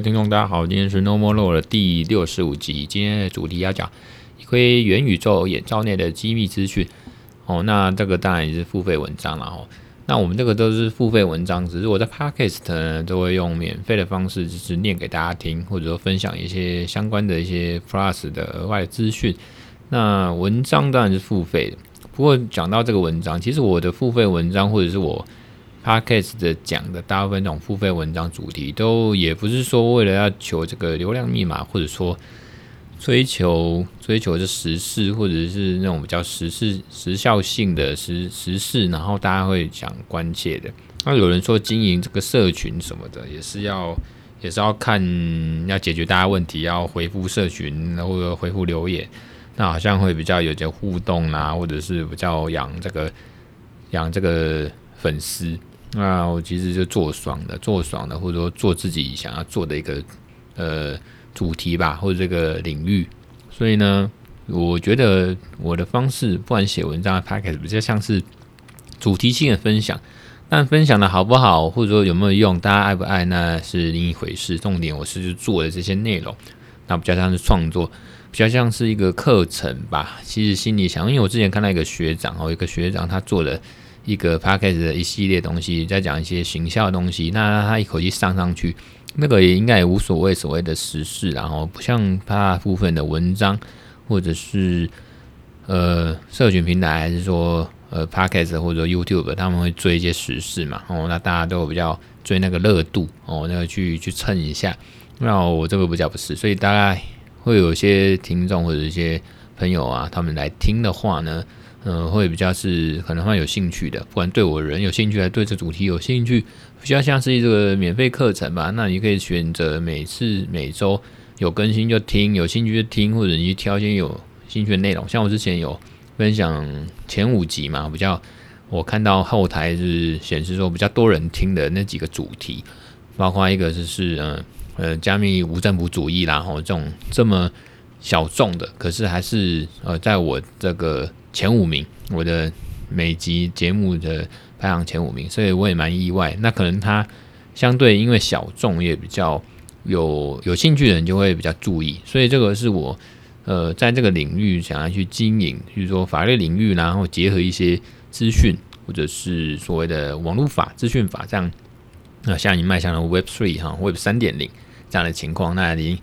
听众，大家好，今天是 No More Law 的第六十五集。今天的主题要讲一窥元宇宙眼罩内的机密资讯。哦，那这个当然也是付费文章了哦。那我们这个都是付费文章，只是我在 Podcast 呢都会用免费的方式，就是念给大家听，或者说分享一些相关的一些 Plus 的额外资讯。那文章当然是付费的，不过讲到这个文章，其实我的付费文章或者是我。Podcast 的讲的大部分这种付费文章主题，都也不是说为了要求这个流量密码，或者说追求追求这时事，或者是那种比较时事时效性的时时事，然后大家会讲关切的。那有人说经营这个社群什么的，也是要也是要看要解决大家问题，要回复社群或者回复留言，那好像会比较有些互动啊，或者是比较养这个养这个粉丝。那我其实就做爽的，做爽的，或者说做自己想要做的一个呃主题吧，或者这个领域。所以呢，我觉得我的方式，不管写文章、podcast，比较像是主题性的分享。但分享的好不好，或者说有没有用，大家爱不爱，那是另一回事。重点我是就做的这些内容，那比较像是创作，比较像是一个课程吧。其实心里想，因为我之前看到一个学长哦，一个学长他做的。一个 podcast 的一系列东西，再讲一些行销的东西。那他一口气上上去，那个也应该也无所谓所谓的时事，然后不像大部分的文章，或者是呃社群平台，还是说呃 podcast 或者 YouTube，他们会追一些时事嘛。哦，那大家都比较追那个热度哦，那个去去蹭一下。那我这个比较不是，所以大概会有一些听众或者一些朋友啊，他们来听的话呢。嗯、会比较是可能会有兴趣的，不管对我人有兴趣，还是对这主题有兴趣，比较像是这个免费课程吧。那你可以选择每次每周有更新就听，有兴趣就听，或者你去挑一些有兴趣的内容。像我之前有分享前五集嘛，比较我看到后台是显示说比较多人听的那几个主题，包括一个就是嗯呃加密无政府主义啦，然后这种这么小众的，可是还是呃在我这个。前五名，我的每集节目的排行前五名，所以我也蛮意外。那可能他相对因为小众，也比较有有兴趣的人就会比较注意，所以这个是我呃在这个领域想要去经营，就是说法律领域，然后结合一些资讯或者是所谓的网络法、资讯法这样，那像你迈向了 Web Three 哈，Web 三点零这样的情况，那已经。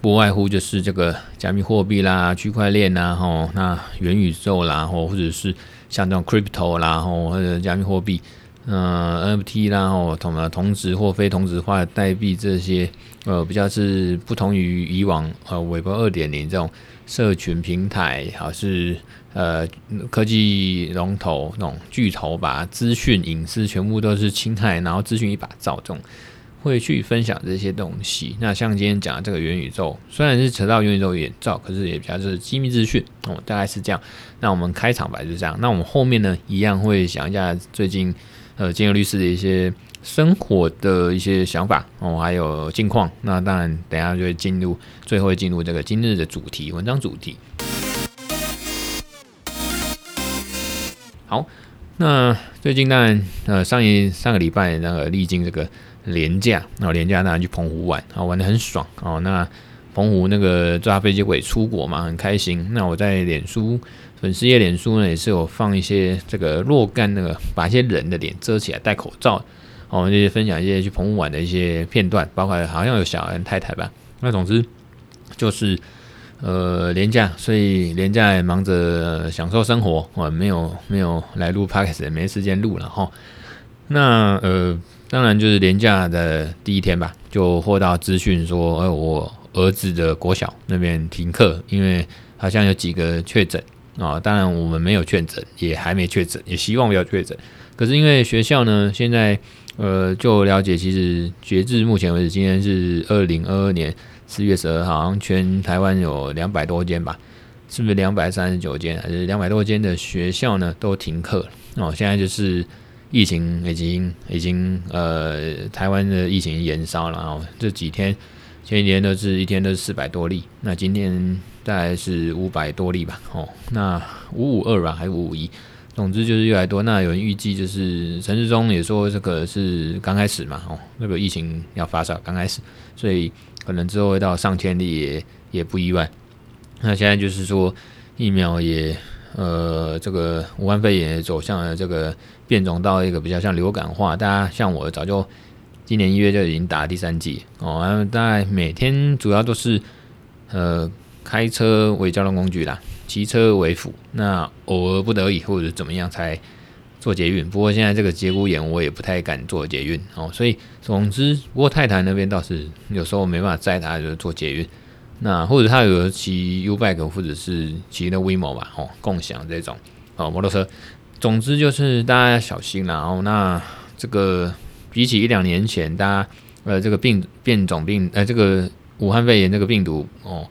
不外乎就是这个加密货币啦、区块链啦，吼，那元宇宙啦，吼，或者是像这种 crypto 啦，吼，或者加密货币，呃，NFT 啦，吼，同同质或非同质化的代币这些，呃，比较是不同于以往呃 Web 二点零这种社群平台，好是呃科技龙头那种巨头把资讯隐私全部都是侵害，然后资讯一把照这种。会去分享这些东西。那像今天讲的这个元宇宙，虽然是扯到元宇宙眼罩，可是也比较是机密资讯哦，大概是这样。那我们开场白就是这样。那我们后面呢，一样会讲一下最近呃，金融律师的一些生活的一些想法哦，还有近况。那当然，等下就会进入最后会进入这个今日的主题，文章主题。好，那最近当然呃，上一上个礼拜那个历经这个。连假，然后连假当然去澎湖玩，啊，玩得很爽哦。那澎湖那个抓飞机可以出国嘛，很开心。那我在脸书粉丝页脸书呢，也是有放一些这个若干那个把一些人的脸遮起来戴口罩，哦，这些分享一些去澎湖玩的一些片段，包括好像有小恩太太吧。那总之就是呃连假，所以连假也忙着享受生活，我没有没有来录 p o d c a s 没时间录了哈。那呃。当然，就是连假的第一天吧，就获到资讯说，呃，我儿子的国小那边停课，因为好像有几个确诊啊。当然，我们没有确诊，也还没确诊，也希望不要确诊。可是因为学校呢，现在呃，就了解，其实截至目前为止，今天是二零二二年四月十二号，好像全台湾有两百多间吧，是不是两百三十九间，还是两百多间的学校呢都停课哦？现在就是。疫情已经已经呃，台湾的疫情延烧了啊！这几天前几天都是一天都是四百多例，那今天大概是五百多例吧？哦，那五五二吧，还是五五一？总之就是越来越多。那有人预计就是陈时中也说这个是刚开始嘛，哦，那个疫情要发烧刚开始，所以可能之后会到上千例也也不意外。那现在就是说疫苗也呃这个武汉肺炎走向了这个变种到一个比较像流感化，大家像我早就今年一月就已经打第三剂哦，然后大概每天主要都是呃开车为交通工具啦。骑车为辅，那偶尔不得已或者怎么样才坐捷运。不过现在这个节骨眼，我也不太敢坐捷运哦。所以总之，不过太太那边倒是有时候没办法载他，就是坐捷运。那或者他有骑 U-Bike 或者是骑那 WeMo 吧，哦，共享这种哦摩托车。总之就是大家要小心啦。哦，那这个比起一两年前，大家呃这个病变种病呃这个武汉肺炎这个病毒哦。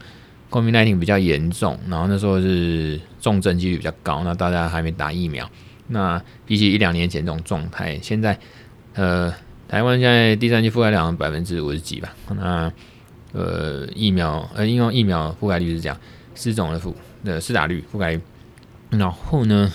COVID-19 比较严重，然后那时候是重症几率比较高，那大家还没打疫苗。那比起一两年前这种状态，现在呃，台湾现在第三季覆盖量百分之五十几吧。那呃，疫苗呃，因为疫苗覆盖率是这样，四种的覆的施打率覆盖率。然后呢，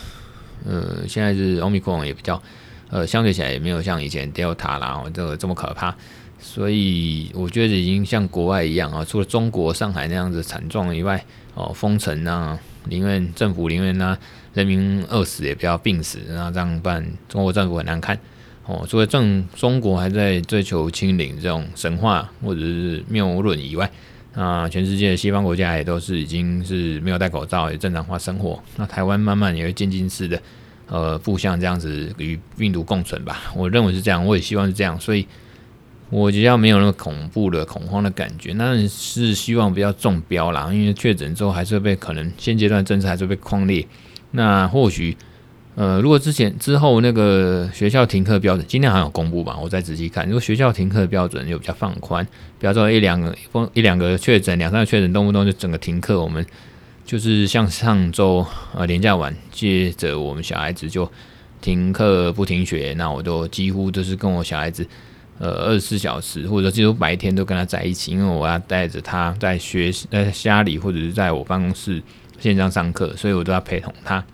呃，现在是 Omicron 也比较呃，相对起来也没有像以前 Delta 啦，这个这么可怕。所以我觉得已经像国外一样啊，除了中国上海那样子惨状以外，哦，封城啊，宁愿政府宁愿让人民饿死也不要病死，然后这样办，中国政府很难看哦。除了正中国还在追求清零这种神话或者是谬论以外，啊，全世界西方国家也都是已经是没有戴口罩也正常化生活。那台湾慢慢也会渐进式的呃，步向这样子与病毒共存吧。我认为是这样，我也希望是这样，所以。我觉得没有那么恐怖的恐慌的感觉，那是希望不要中标啦，因为确诊之后还是会被可能现阶段政策还是会被框列。那或许，呃，如果之前之后那个学校停课标准，今天好像有公布吧？我再仔细看，如果学校停课标准又比较放宽，比方说一两个一两个确诊，两三个确诊，动不动就整个停课，我们就是像上周呃连假完，接着我们小孩子就停课不停学，那我都几乎都是跟我小孩子。呃，二十四小时，或者几乎白天都跟他在一起，因为我要带着他在学习，在家里或者是在我办公室线上上课，所以我都要陪同他。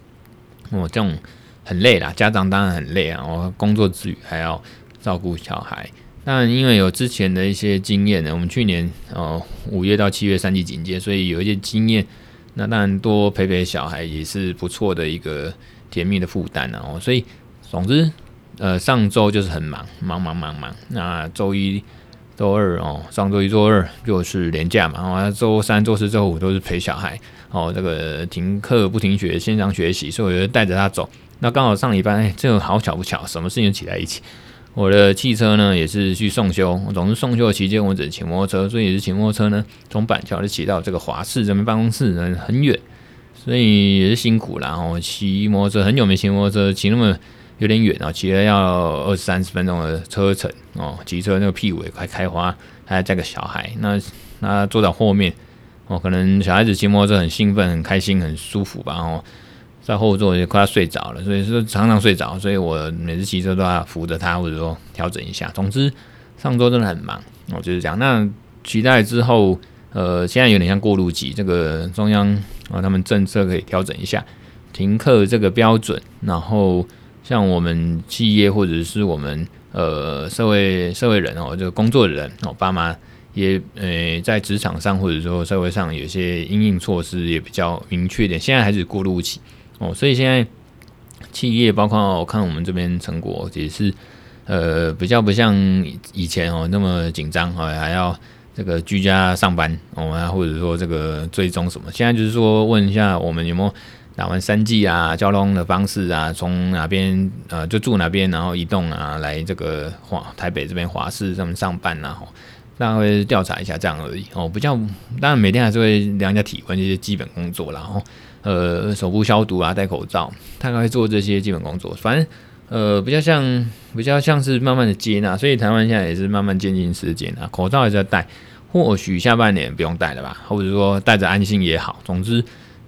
我这种很累啦，家长当然很累啊，我工作之余还要照顾小孩。但，因为有之前的一些经验呢，我们去年哦五月到七月三级警戒，所以有一些经验。那当然多陪陪小孩也是不错的一个甜蜜的负担啊。所以总之。呃，上周就是很忙，忙忙忙忙。那周一、周二哦，上周一、周二就是连假嘛。然后周三、周四、周五都是陪小孩哦，这个停课不停学，线上学习，所以我就带着他走。那刚好上礼拜，哎，这个好巧不巧，什么事情挤在一起？我的汽车呢也是去送修，总是送修的期间我只骑摩托车，所以也是骑摩托车呢，从板桥就骑到这个华视这边办公室，很很远，所以也是辛苦啦。我骑摩托车很久没骑摩托车，骑那么。有点远啊，骑了要二三十分钟的车程哦。骑车那个屁股也快开花，还要带个小孩，那那坐在后面哦，可能小孩子骑摩托车很兴奋、很开心、很舒服吧。哦，在后座也快要睡着了，所以说常常睡着，所以我每次骑车都要扶着他，或者说调整一下。总之上周真的很忙哦，就是这样。那期待之后，呃，现在有点像过渡期，这个中央啊，他们政策可以调整一下停课这个标准，然后。像我们企业或者是我们呃社会社会人哦，就工作人哦，爸妈也呃在职场上或者说社会上有些应应措施也比较明确点。现在还是过渡期哦，所以现在企业包括我看我们这边成果也是呃比较不像以前哦那么紧张哦，还要这个居家上班哦，或者说这个追踪什么。现在就是说问一下我们有没有。打完三剂啊，交通的方式啊，从哪边呃就住哪边，然后移动啊，来这个华台北这边华视这边上班啊，大概会调查一下这样而已哦，比较当然每天还是会量一下体温这些基本工作，然后呃手部消毒啊，戴口罩，大概会做这些基本工作，反正呃比较像比较像是慢慢的接纳，所以台湾现在也是慢慢渐进式的接纳，口罩还是要戴，或许下半年不用戴了吧，或者说戴着安心也好，总之。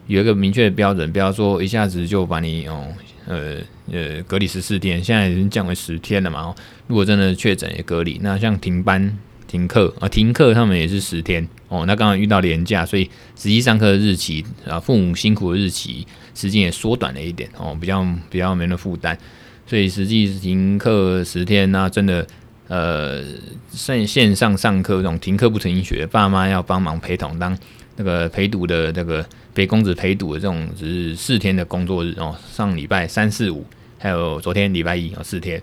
有一个明确的标准，不要说一下子就把你哦，呃呃隔离十四天，现在已经降为十天了嘛。如果真的确诊也隔离，那像停班停课啊，停课他们也是十天哦。那刚好遇到连假，所以实际上课的日期啊，父母辛苦的日期时间也缩短了一点哦，比较比较没那负担。所以实际停课十天，那真的呃线线上上课这种停课不停学，爸妈要帮忙陪同当那个陪读的这个陪公子陪读的这种，只是四天的工作日哦，上礼拜三四五，还有昨天礼拜一哦，四天。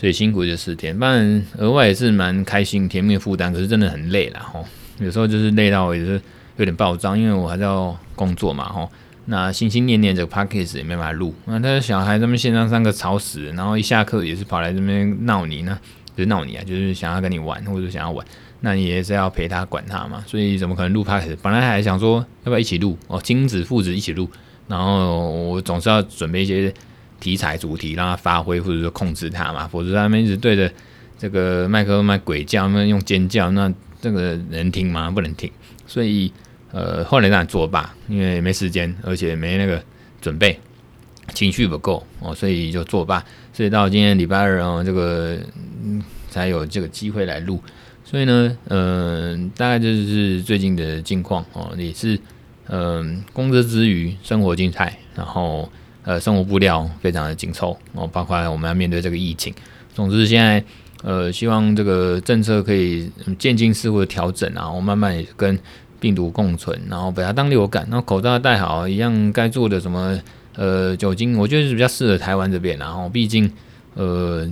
所以辛苦就四天，当然额外也是蛮开心、甜蜜负担，可是真的很累了吼。有时候就是累到也是有点爆炸，因为我还是要工作嘛吼。那心心念念这个 podcast 也没办法录，那他的小孩他们线上上课吵死，然后一下课也是跑来这边闹你呢，就是闹你啊，就是想要跟你玩或者想要玩，那你也是要陪他管他嘛，所以怎么可能录 podcast？本来还想说要不要一起录哦，亲子父子一起录，然后我总是要准备一些。题材主题让他发挥，或者说控制他嘛，否则他们一直对着这个麦克风麦鬼叫，他们用尖叫，那这个能听吗？不能听。所以呃，后来让他作罢，因为没时间，而且没那个准备，情绪不够哦，所以就作罢。所以到今天礼拜二哦，这个嗯才有这个机会来录。所以呢，嗯、大概就是最近的近况哦，也是嗯、工作之余生活精彩，然后。呃，生活步调非常的紧凑哦，包括我们要面对这个疫情。总之，现在呃，希望这个政策可以渐进式的调整，然后慢慢也跟病毒共存，然后把它当流感，然后口罩戴好，一样该做的什么呃酒精，我觉得是比较适合台湾这边，然后毕竟呃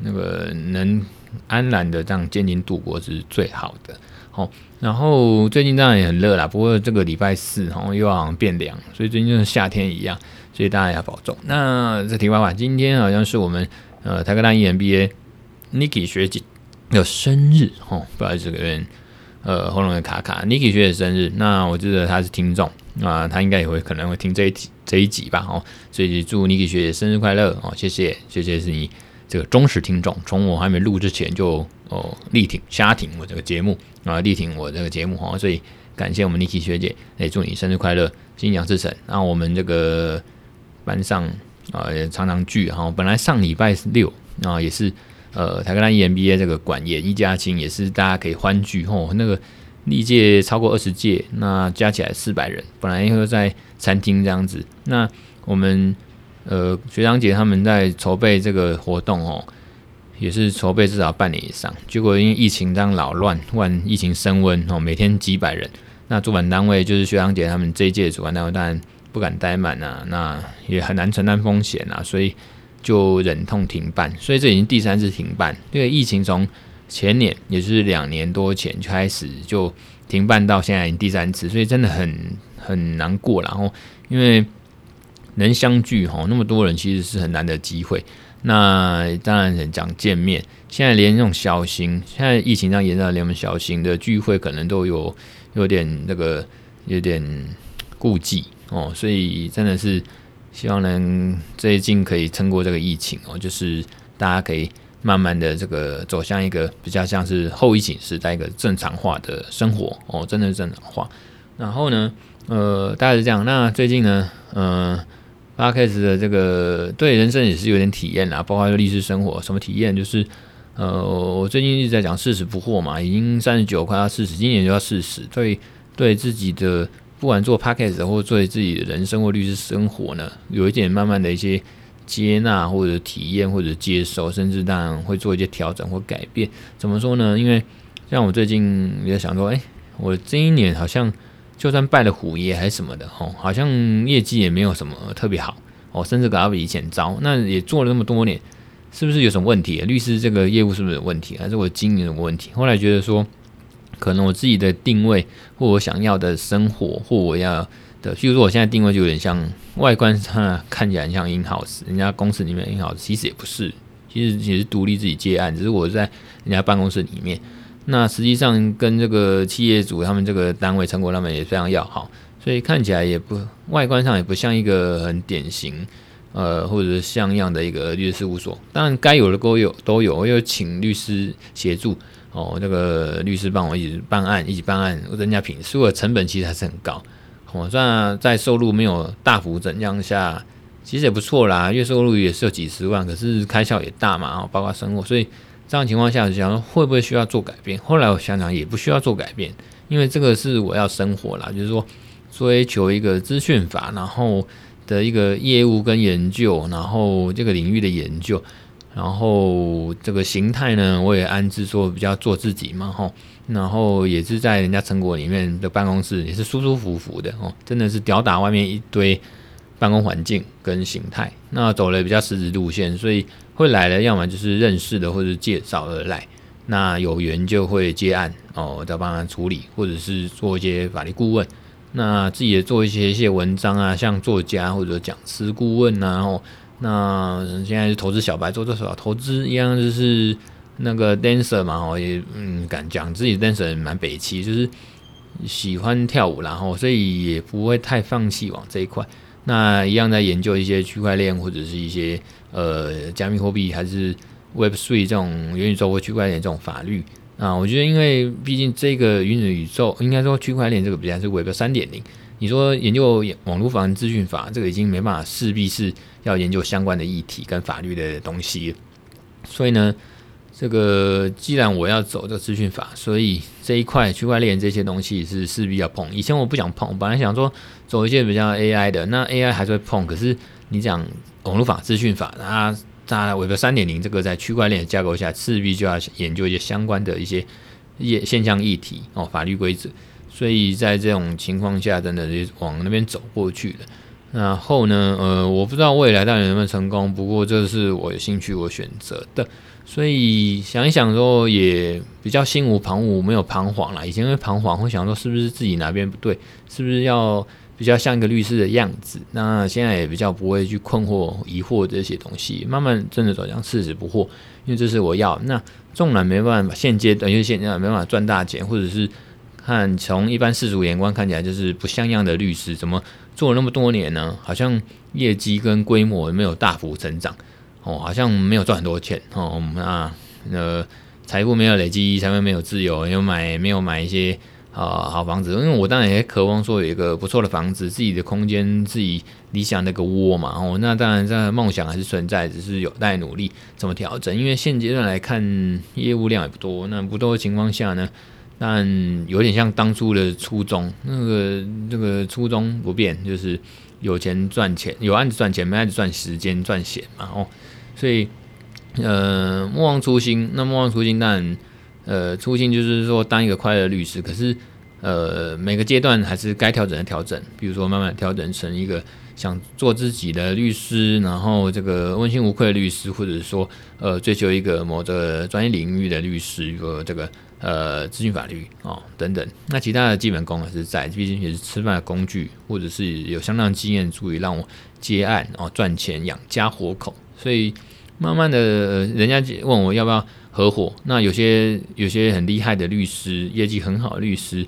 那个能安然的这样渐进度过是最好的。好，然后最近当然也很热啦，不过这个礼拜四好像又好像变凉，所以最近就像夏天一样。所以大家要保重。那这题外话，今天好像是我们呃台科大 EMBA Niki 学姐的生日哦，不好意思，这个人呃喉咙有卡卡。Niki 学姐生日，那我记得她是听众啊、呃，他应该也会可能会听这一集这一集吧哦，所以祝 Niki 学姐生日快乐哦，谢谢谢谢是你这个忠实听众，从我还没录之前就哦力挺瞎挺我这个节目啊，力挺我这个节目哦，所以感谢我们 Niki 学姐，也祝你生日快乐，心想事成。那我们这个。班上啊也常常聚哈，本来上礼拜六啊也是呃台科大 EMBA 这个管研一家亲也是大家可以欢聚吼，那个历届超过二十届，那加起来四百人，本来会在餐厅这样子，那我们呃学长姐他们在筹备这个活动哦，也是筹备至少半年以上，结果因为疫情这样扰乱，突然疫情升温哦，每天几百人，那主办单位就是学长姐他们这一届的主办单位当然。不敢怠慢啊，那也很难承担风险啊，所以就忍痛停办。所以这已经第三次停办。因为疫情从前年，也就是两年多前就开始就停办，到现在已经第三次，所以真的很很难过。然后因为能相聚哈，那么多人其实是很难的机会。那当然很讲见面，现在连那种小型，现在疫情上延到连我们小型的聚会，可能都有有点那个有点顾忌。哦，所以真的是希望能最近可以撑过这个疫情哦，就是大家可以慢慢的这个走向一个比较像是后疫情时代一个正常化的生活哦，真的是正常化。然后呢，呃，大概是这样。那最近呢，呃，Podcast 的这个对人生也是有点体验啦，包括律师生活什么体验，就是呃，我最近一直在讲四十不惑嘛，已经三十九快要四十，今年就要四十，对对自己的。不管做 podcast 或者做自己的人生或律师生活呢，有一点慢慢的一些接纳或者体验或者接受，甚至当然会做一些调整或改变。怎么说呢？因为像我最近也在想说，哎，我这一年好像就算拜了虎爷还是什么的，哦，好像业绩也没有什么特别好，哦，甚至搞比以前糟。那也做了那么多年，是不是有什么问题？律师这个业务是不是有问题？还是我经营有问题？后来觉得说。可能我自己的定位，或我想要的生活，或我要的，譬如说我现在定位就有点像外观上看起来很像 in house，人家公司里面 in house，其实也不是，其实也是独立自己接案，只是我在人家办公室里面。那实际上跟这个企业主他们这个单位成果他们也非常要好，所以看起来也不外观上也不像一个很典型呃或者是像样的一个律师事务所。当然该有的都有都有，我有请律师协助。哦，那个律师帮我一直办案，一起办案，人家品，所以我的成本其实还是很高。哦，虽然在收入没有大幅增加下，其实也不错啦，月收入也是有几十万，可是开销也大嘛，包括生活，所以这样情况下，想说会不会需要做改变？后来我想想，也不需要做改变，因为这个是我要生活啦，就是说追求一个资讯法，然后的一个业务跟研究，然后这个领域的研究。然后这个形态呢，我也安置说比较做自己嘛，吼，然后也是在人家成果里面的办公室，也是舒舒服服的哦，真的是吊打外面一堆办公环境跟形态。那走了比较实质路线，所以会来的要么就是认识的，或者是介绍而来。那有缘就会接案哦，再帮他处理，或者是做一些法律顾问。那自己也做一些一些文章啊，像作家或者讲师顾问啊，然后。那现在是投资小白，做多少投资一样，就是那个 dancer 嘛，哦，也嗯敢讲自己 dancer 蛮北七，就是喜欢跳舞，然后所以也不会太放弃往这一块。那一样在研究一些区块链或者是一些呃加密货币，还是 Web Three 这种元宇宙或区块链这种法律啊。我觉得，因为毕竟这个元宇宙，应该说区块链这个比较是 Web 三点零。你说研究网络防资讯法，这个已经没办法，势必是要研究相关的议题跟法律的东西。所以呢，这个既然我要走这个资讯法，所以这一块区块链这些东西是势必要碰。以前我不想碰，本来想说走一些比较 AI 的，那 AI 还是会碰。可是你讲网络法、资讯法，它它 Web 三点零这个在区块链架构下，势必就要研究一些相关的一些业现象议题哦，法律规则。所以在这种情况下，真的就往那边走过去了。然后呢，呃，我不知道未来到底能不能成功，不过这是我有兴趣我选择的。所以想一想说，也比较心无旁骛，没有彷徨了。以前会彷徨，会想说是不是自己哪边不对，是不是要比较像一个律师的样子。那现在也比较不会去困惑、疑惑这些东西，慢慢真的走向事实不惑，因为这是我要。那纵然没办法，现阶段因为现阶段没办法赚大钱，或者是。看，从一般世俗眼光看起来就是不像样的律师，怎么做了那么多年呢？好像业绩跟规模没有大幅成长，哦，好像没有赚很多钱，哦，那呃，财富没有累积，财富没有自由，没有买没有买一些啊、好房子，因为我当然也渴望说有一个不错的房子，自己的空间，自己理想那个窝嘛，哦，那当然这个梦想还是存在，只是有待努力怎么调整，因为现阶段来看业务量也不多，那不多的情况下呢？但有点像当初的初衷，那个那个初衷不变，就是有钱赚钱，有案子赚钱，没案子赚时间赚钱嘛。哦，所以呃，莫忘初心。那莫忘初心，但呃，初心就是说当一个快乐律师。可是呃，每个阶段还是该调整的调整，比如说慢慢调整成一个想做自己的律师，然后这个问心无愧的律师，或者说呃，追求一个某个专业领域的律师，一个这个。呃，咨询法律哦等等，那其他的基本功还是在，毕竟也是吃饭的工具，或者是有相当经验足以让我接案哦赚钱养家活口。所以慢慢的，人家问我要不要合伙，那有些有些很厉害的律师，业绩很好的律师。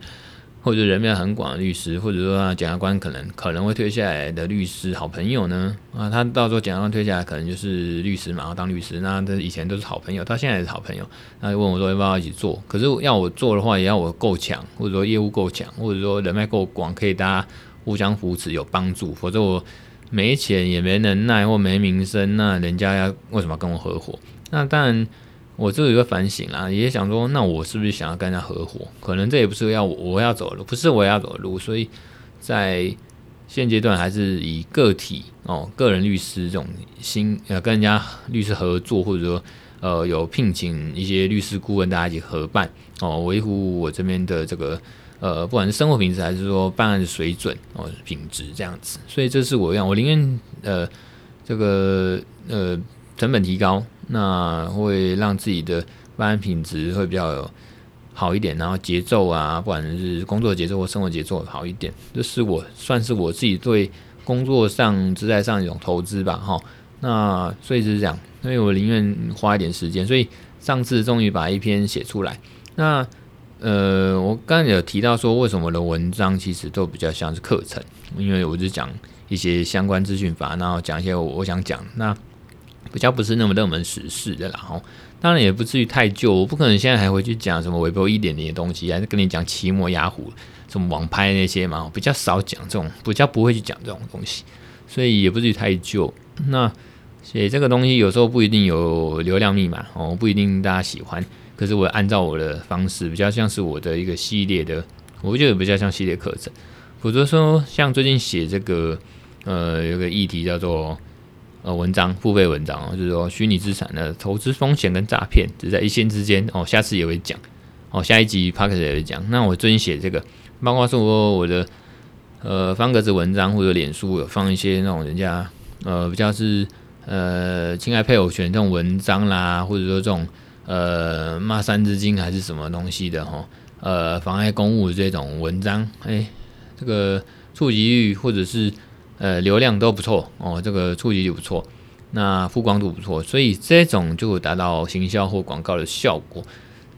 或者人脉很广的律师，或者说啊检察官可能可能会推下来的律师好朋友呢？啊，他到时候检察官推下来，可能就是律师嘛，要当律师。那他以前都是好朋友，他现在也是好朋友。那就问我说要不要一起做？可是要我做的话，也要我够强，或者说业务够强，或者说人脉够广，可以大家互相扶持有帮助。否则我没钱也没能耐或没名声，那人家要为什么跟我合伙？那当然。我这有个反省啦，也想说，那我是不是想要跟人家合伙？可能这也不是要我，我要走的路，不是我要走的路，所以在现阶段还是以个体哦，个人律师这种新呃跟人家律师合作，或者说呃有聘请一些律师顾问，大家一起合办哦，维护我这边的这个呃不管是生活品质还是说办案的水准哦品质这样子，所以这是我要，我宁愿呃这个呃成本提高。那会让自己的办案品质会比较好一点，然后节奏啊，不管是工作节奏或生活节奏好一点，这是我算是我自己对工作上、职业上一种投资吧，哈。那所以就是这样，所以我宁愿花一点时间。所以上次终于把一篇写出来。那呃，我刚才有提到说，为什么我的文章其实都比较像是课程，因为我就讲一些相关资讯法，然后讲一些我我想讲那。比较不是那么热门时事的，然后当然也不至于太旧，我不可能现在还会去讲什么微博一点零的东西，还是跟你讲奇摩雅虎什么网拍那些嘛，比较少讲这种，比较不会去讲这种东西，所以也不至于太旧。那写这个东西有时候不一定有流量密码哦，不一定大家喜欢。可是我按照我的方式，比较像是我的一个系列的，我觉得比较像系列课程。否则说，像最近写这个，呃，有个议题叫做呃文章付费文章哦，就是说虚拟资产的投资风险跟诈骗只在一线之间哦。下次也会讲哦，下一集 Parker 也会讲。那我最近写这个，包括说我的呃方格子文章或者脸书有放一些那种人家呃比较是呃侵害配偶权这种文章啦，或者说这种。呃，骂三字经还是什么东西的哈？呃，妨碍公务这种文章，哎、这个触及率或者是呃流量都不错哦，这个触及率不错，那曝光度不错，所以这种就达到行销或广告的效果。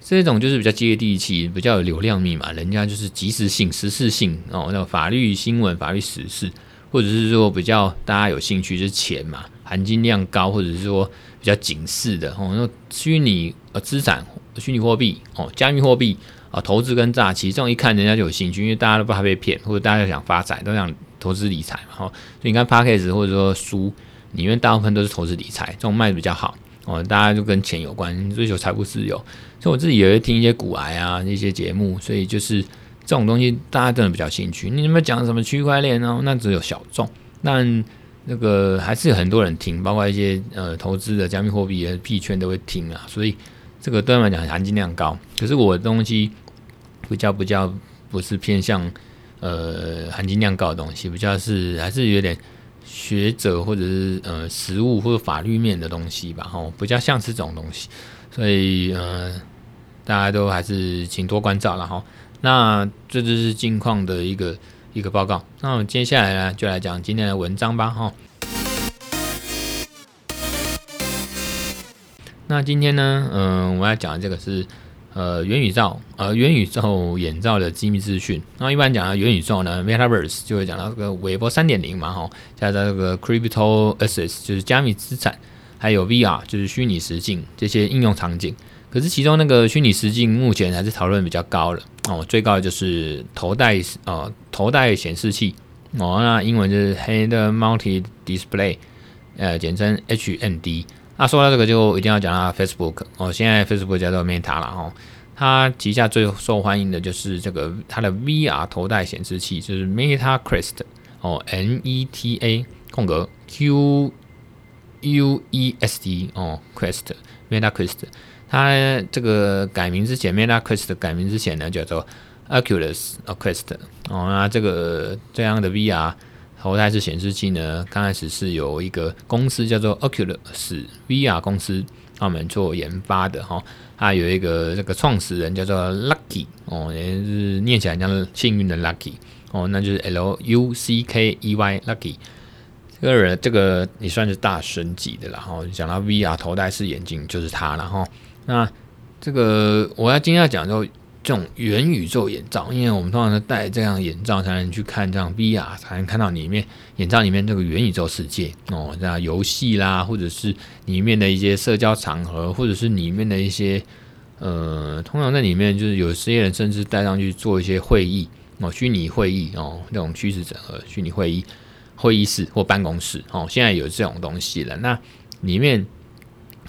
这种就是比较接地气，比较有流量密码，人家就是即时性、时事性哦，那法律新闻、法律时事，或者是说比较大家有兴趣，就是钱嘛，含金量高，或者是说。比较警示的哦，那虚拟呃资产、虚拟货币哦、加密货币啊，投资跟诈欺这种一看人家就有兴趣，因为大家都不怕被骗，或者大家想发财，都想投资理财嘛哈。所以你看 Podcast 或者说书里面大部分都是投资理财，这种卖的比较好哦，大家就跟钱有关，追求财富自由。所以我自己也会听一些股癌啊一些节目，所以就是这种东西大家真的比较兴趣。你有没有讲什么区块链哦，那只有小众，但。那个还是有很多人听，包括一些呃投资的加密货币的币圈都会听啊，所以这个对他们来讲含金量高。可是我的东西比较比较不是偏向呃含金量高的东西，比较是还是有点学者或者是呃实务或者法律面的东西吧，吼，比较像是这种东西。所以呃大家都还是请多关照了哈。那这就是近况的一个。一个报告，那我们接下来呢，就来讲今天的文章吧，哈。那今天呢，嗯，我要讲的这个是呃元宇宙，呃元宇宙眼罩的机密资讯。那一般讲到元宇宙呢，Metaverse 就会讲到这个韦伯三点零嘛，哈，加上这个 Crypto Assets 就是加密资产，还有 VR 就是虚拟实境这些应用场景。可是其中那个虚拟实境目前还是讨论比较高了哦，最高的就是头戴呃头戴显示器哦，那英文就是 Head Mounted Display，呃简称 HMD。那说到这个就一定要讲到 Facebook 哦，现在 Facebook 叫做 Meta 了哦，它旗下最受欢迎的就是这个它的 VR 头戴显示器，就是 Meta Quest 哦，M E T A 空格 Q U E S T 哦，Quest Meta Quest。它这个改名之前，Meta Quest 改名之前呢，叫做 Oculus Quest 哦。那这个这样的 VR 头戴式显示器呢，刚开始是有一个公司叫做 Oculus VR 公司，他们做研发的哈。它有一个这个创始人叫做 Lucky 哦，也是念起来像幸运的 Lucky 哦，那就是 L U C K E Y Lucky。这个人这个也算是大神级的了哈。讲到 VR 头戴式眼镜，就是他了哈。那这个我要今天要讲就这种元宇宙眼罩，因为我们通常都戴这样眼罩才能去看这样 VR，才能看到里面眼罩里面这个元宇宙世界哦，这样游戏啦，或者是里面的一些社交场合，或者是里面的一些呃，通常在里面就是有些人甚至戴上去做一些会议哦，虚拟会议哦，那种虚实整合虚拟会议会议室或办公室哦，现在有这种东西了。那里面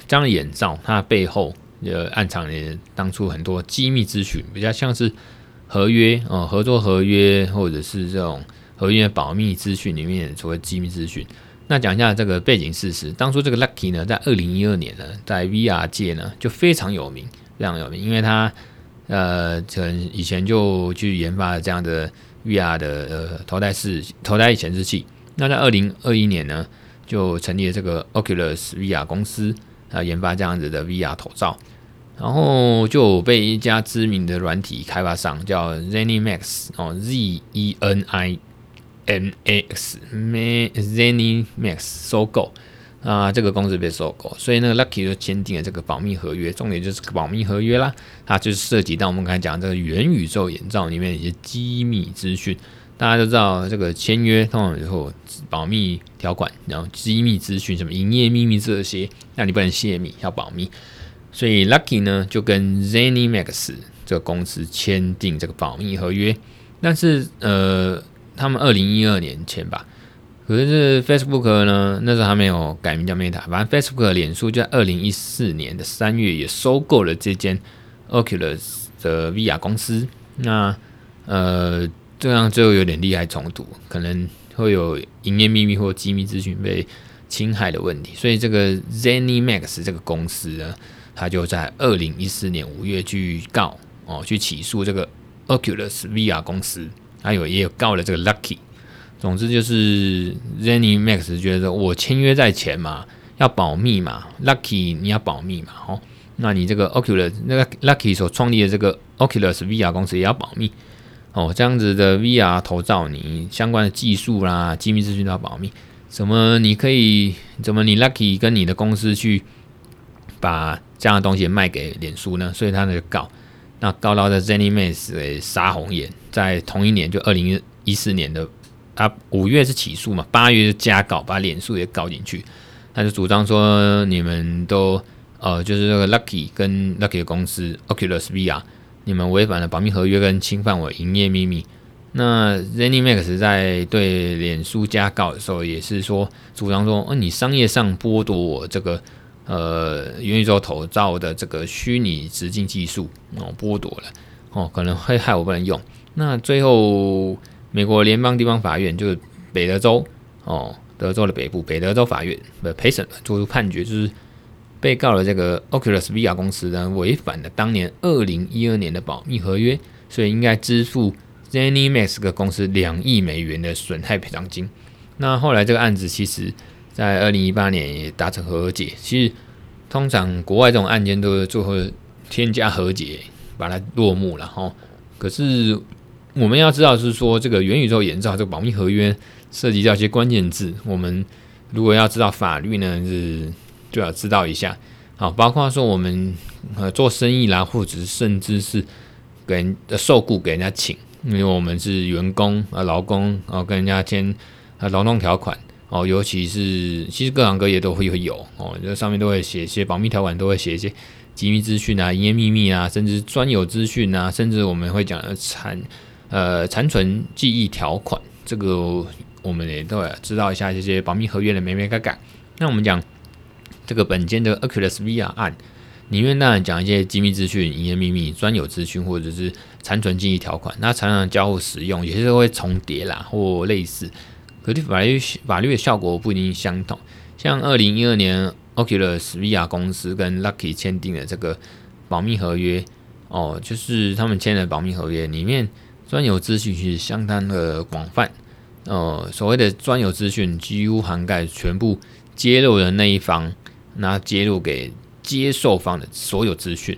这样的眼罩，它的背后。呃，暗藏的当初很多机密资讯，比较像是合约哦，合作合约或者是这种合约保密资讯里面所谓机密资讯。那讲一下这个背景事实，当初这个 Lucky 呢，在二零一二年呢，在 VR 界呢就非常有名，非常有名，因为他呃，从以前就去研发了这样的 VR 的呃头戴式头戴显示器。那在二零二一年呢，就成立了这个 Oculus VR 公司啊，研发这样子的 VR 头罩。然后就被一家知名的软体开发商叫 ZeniMax 哦，Z E N I M A X ZeniMax 收购。啊，这个公司被收购，所以那个 Lucky 就签订了这个保密合约，重点就是保密合约啦，它就是涉及到我们刚才讲这个元宇宙眼罩里面一些机密资讯，大家都知道这个签约通常以后保密条款，然后机密资讯什么营业秘密这些，那你不能泄密，要保密。所以 Lucky 呢就跟 ZeniMax 这个公司签订这个保密合约，但是呃，他们二零一二年前吧，可是 Facebook 呢，那时候还没有改名叫 Meta，反正 Facebook 脸书就在二零一四年的三月也收购了这间 Oculus 的 VR 公司。那呃，这样就有点利害冲突，可能会有营业秘密或机密资讯被侵害的问题。所以这个 ZeniMax 这个公司呢，他就在二零一四年五月去告哦，去起诉这个 Oculus VR 公司，还有也有告了这个 Lucky。总之就是 ZeniMax 觉得我签约在前嘛，要保密嘛，Lucky 你要保密嘛，哦，那你这个 Oculus 那个 Lucky 所创立的这个 Oculus VR 公司也要保密哦，这样子的 VR 头罩你相关的技术啦、机密资讯都要保密。怎么你可以？怎么你 Lucky 跟你的公司去把这样的东西卖给脸书呢？所以他那个告，那告到的 ZeniMax 给杀红眼，在同一年就二零一四年的。他五月是起诉嘛，八月就加告，把脸书也告进去。他就主张说，你们都呃，就是这个 Lucky 跟 Lucky 的公司 Oculus VR，你们违反了保密合约跟侵犯我营业秘密。那 ZeniMax 在对脸书加告的时候，也是说主张说，哦，你商业上剥夺我这个呃元宇宙头罩的这个虚拟直径技术哦，剥夺了哦，可能会害我不能用。那最后。美国联邦地方法院就是北德州哦，德州的北部北德州法院的陪审做出判决，就是被告的这个 Oculus VR 公司呢，违反了当年二零一二年的保密合约，所以应该支付 ZeniMax 的公司两亿美元的损害赔偿金。那后来这个案子其实，在二零一八年也达成和解。其实通常国外这种案件都是最后添加和解，把它落幕了哈。可是。我们要知道是说，这个元宇宙眼罩这个保密合约涉及到一些关键字，我们如果要知道法律呢，是就要知道一下。好，包括说我们呃做生意啦，或者是甚至是给人受雇给人家请，因为我们是员工啊，劳工啊，跟人家签啊劳动条款哦，尤其是其实各行各业都会会有哦，这上面都会写一些保密条款，都会写一些机密资讯啊、营业秘密啊，甚至专有资讯啊，甚至我们会讲的残。呃，残存记忆条款，这个我们也都要知道一下这些保密合约的眉眉角角。那我们讲这个本间的 Oculus VR 案里面，当然讲一些机密资讯、营业秘密、专有资讯，或者是残存记忆条款，那常常交互使用，有些时候会重叠啦，或类似，可是法律法律的效果不一定相同。像二零一二年 Oculus VR 公司跟 Lucky 签订的这个保密合约，哦，就是他们签的保密合约里面。专有资讯是相当的广泛，呃，所谓的专有资讯几乎涵盖全部揭露的那一方，那揭露给接受方的所有资讯。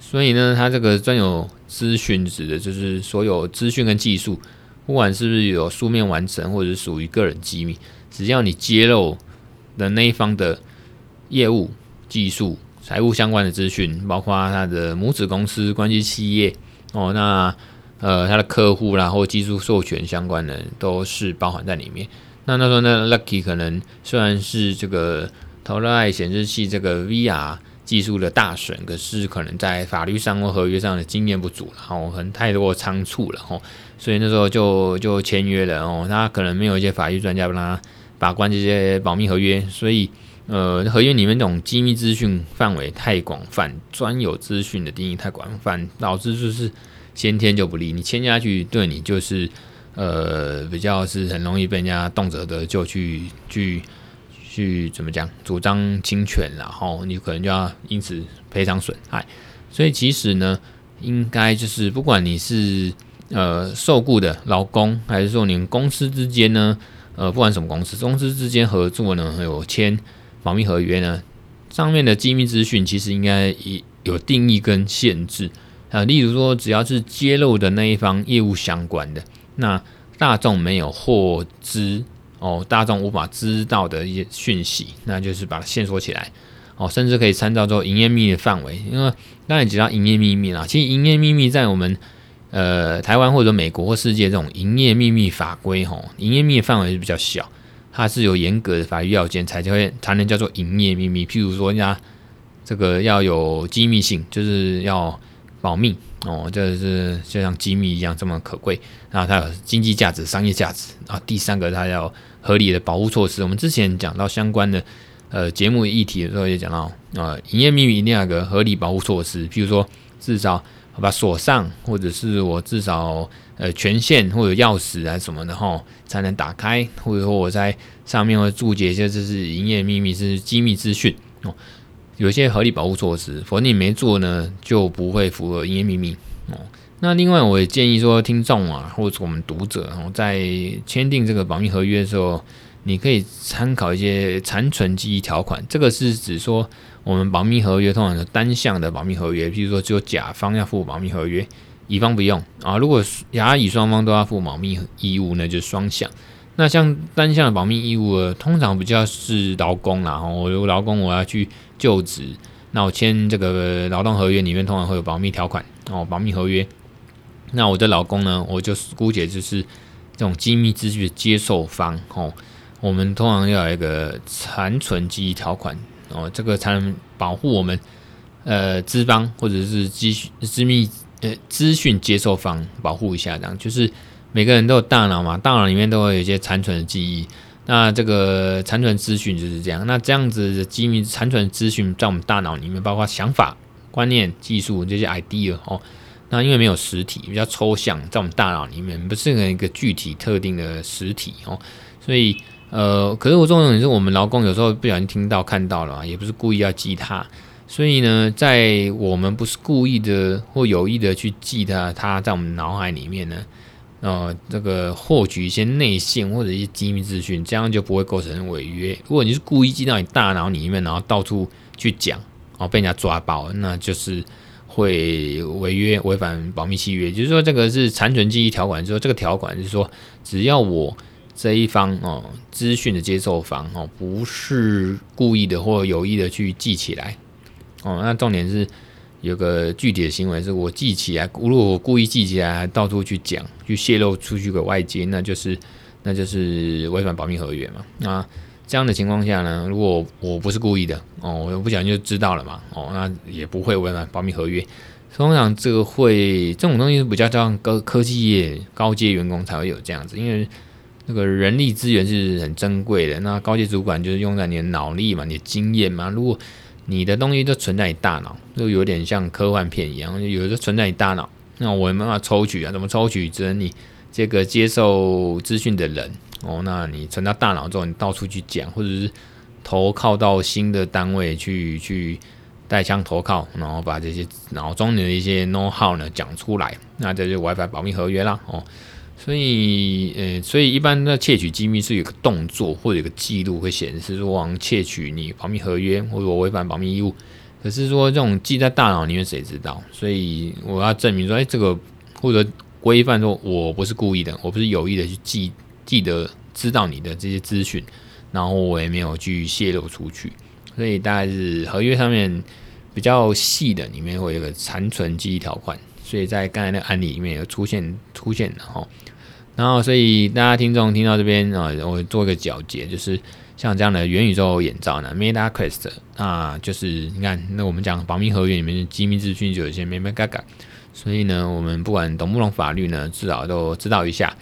所以呢，它这个专有资讯指的就是所有资讯跟技术，不管是不是有书面完成或者是属于个人机密，只要你揭露的那一方的业务、技术、财务相关的资讯，包括他的母子公司、关系企业，哦，那。呃，他的客户啦，或技术授权相关的，都是包含在里面。那那时候呢，Lucky 可能虽然是这个头戴显示器这个 VR 技术的大神，可是可能在法律上或合约上的经验不足，然后很太多仓促了吼，所以那时候就就签约了哦。他可能没有一些法律专家帮他把关这些保密合约，所以呃，合约里面这种机密资讯范围太广泛，专有资讯的定义太广泛，导致就是。先天就不利，你签下去对你就是，呃，比较是很容易被人家动辄的就去去去怎么讲，主张侵权，然后你可能就要因此赔偿损害。所以其实呢，应该就是不管你是呃受雇的劳工，还是说你们公司之间呢，呃，不管什么公司，公司之间合作呢，有签保密合约呢，上面的机密资讯其实应该有定义跟限制。啊，例如说，只要是揭露的那一方业务相关的，那大众没有获知哦，大众无法知道的一些讯息，那就是把它限缩起来哦，甚至可以参照做营业秘密的范围。因为刚才提到营业秘密啦，其实营业秘密在我们呃台湾或者美国或世界这种营业秘密法规吼，营业秘密范围是比较小，它是有严格的法律要件才会才能叫做营业秘密。譬如说，人家这个要有机密性，就是要。保密哦，这是就像机密一样这么可贵。然后它有经济价值、商业价值。啊第三个，它要合理的保护措施。我们之前讲到相关的呃节目议题的时候，也讲到啊，营业秘密一定要有个合理保护措施。譬如说，至少把锁上，或者是我至少呃权限或者钥匙啊什么的哈，才能打开，或者说我在上面会注解一些这是营业秘密，是机密资讯哦。有一些合理保护措施，否则你没做呢，就不会符合营业秘密哦。那另外，我也建议说，听众啊，或者我们读者哦，在签订这个保密合约的时候，你可以参考一些残存记忆条款。这个是指说，我们保密合约通常是单向的保密合约，譬如说只有甲方要负保密合约，乙方不用啊。如果甲乙双方都要负保密义务呢，就双向。那像单向的保密义务，通常比较是劳工啦。我有劳工我要去就职，那我签这个劳动合约里面通常会有保密条款哦，保密合约。那我的劳工呢，我就姑且就是这种机密资讯的接受方哦。我们通常要有一个残存记忆条款哦，这个才能保护我们呃资方或者是机机密呃资讯接受方保护一下，这样就是。每个人都有大脑嘛，大脑里面都会有一些残存的记忆。那这个残存资讯就是这样。那这样子的机密残存资讯在我们大脑里面，包括想法、观念、技术这些 idea 哦。那因为没有实体，比较抽象，在我们大脑里面不是一个具体特定的实体哦。所以呃，可是我重点是我们劳工有时候不小心听到看到了，也不是故意要记它。所以呢，在我们不是故意的或有意的去记它，它在我们脑海里面呢。呃，这个获取一些内线或者一些机密资讯，这样就不会构成违约。如果你是故意记到你大脑里面，然后到处去讲，然后被人家抓包，那就是会违约，违反保密契约。就是说，这个是残存记忆条款，就是说这个条款是说，只要我这一方哦，资讯的接受方哦，不是故意的或有意的去记起来哦，那重点是。有个具体的行为是我记起来，如果我故意记起来，到处去讲，去泄露出去给外界，那就是那就是违反保密合约嘛。那这样的情况下呢，如果我不是故意的哦，我不讲就知道了嘛哦，那也不会违反保密合约。通常这个会这种东西是比较像高科技业高阶员工才会有这样子，因为那个人力资源是很珍贵的，那高阶主管就是用在你的脑力嘛，你的经验嘛，如果你的东西都存在你大脑，就有点像科幻片一样，有的存在你大脑。那我没办法抽取啊，怎么抽取？只能你这个接受资讯的人哦，那你存到大脑之后，你到处去讲，或者是投靠到新的单位去去带枪投靠，然后把这些脑中的一些 know how 呢讲出来，那这就 WiFi 保密合约啦哦。所以，呃，所以一般的窃取机密是有个动作或者有个记录会显示说，我窃取你保密合约或者我违反保密义务。可是说这种记在大脑里面谁知道？所以我要证明说，哎，这个或者规范说我不是故意的，我不是有意的去记记得知道你的这些资讯，然后我也没有去泄露出去。所以大概是合约上面比较细的里面会有个残存记忆条款。所以在刚才那个案例里面有出现出现的哈。然后，所以大家听众听到这边啊，我做一个总结，就是像这样的元宇宙眼罩呢，MetaQuest 啊，就是你看，那我们讲保密合约里面的机密资讯就有一些眉眉角角，所以呢，我们不管懂不懂法律呢，至少都知道一下。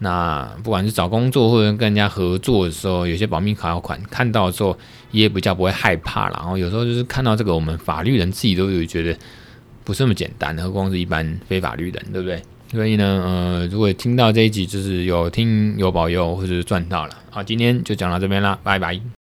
那不管是找工作或者跟人家合作的时候，有些保密条款看到的时候也比较不会害怕。然后有时候就是看到这个，我们法律人自己都有觉得不是那么简单，何况是一般非法律人，对不对？所以呢，呃，如果听到这一集，就是有听有保佑或者是赚到了。好，今天就讲到这边啦，拜拜。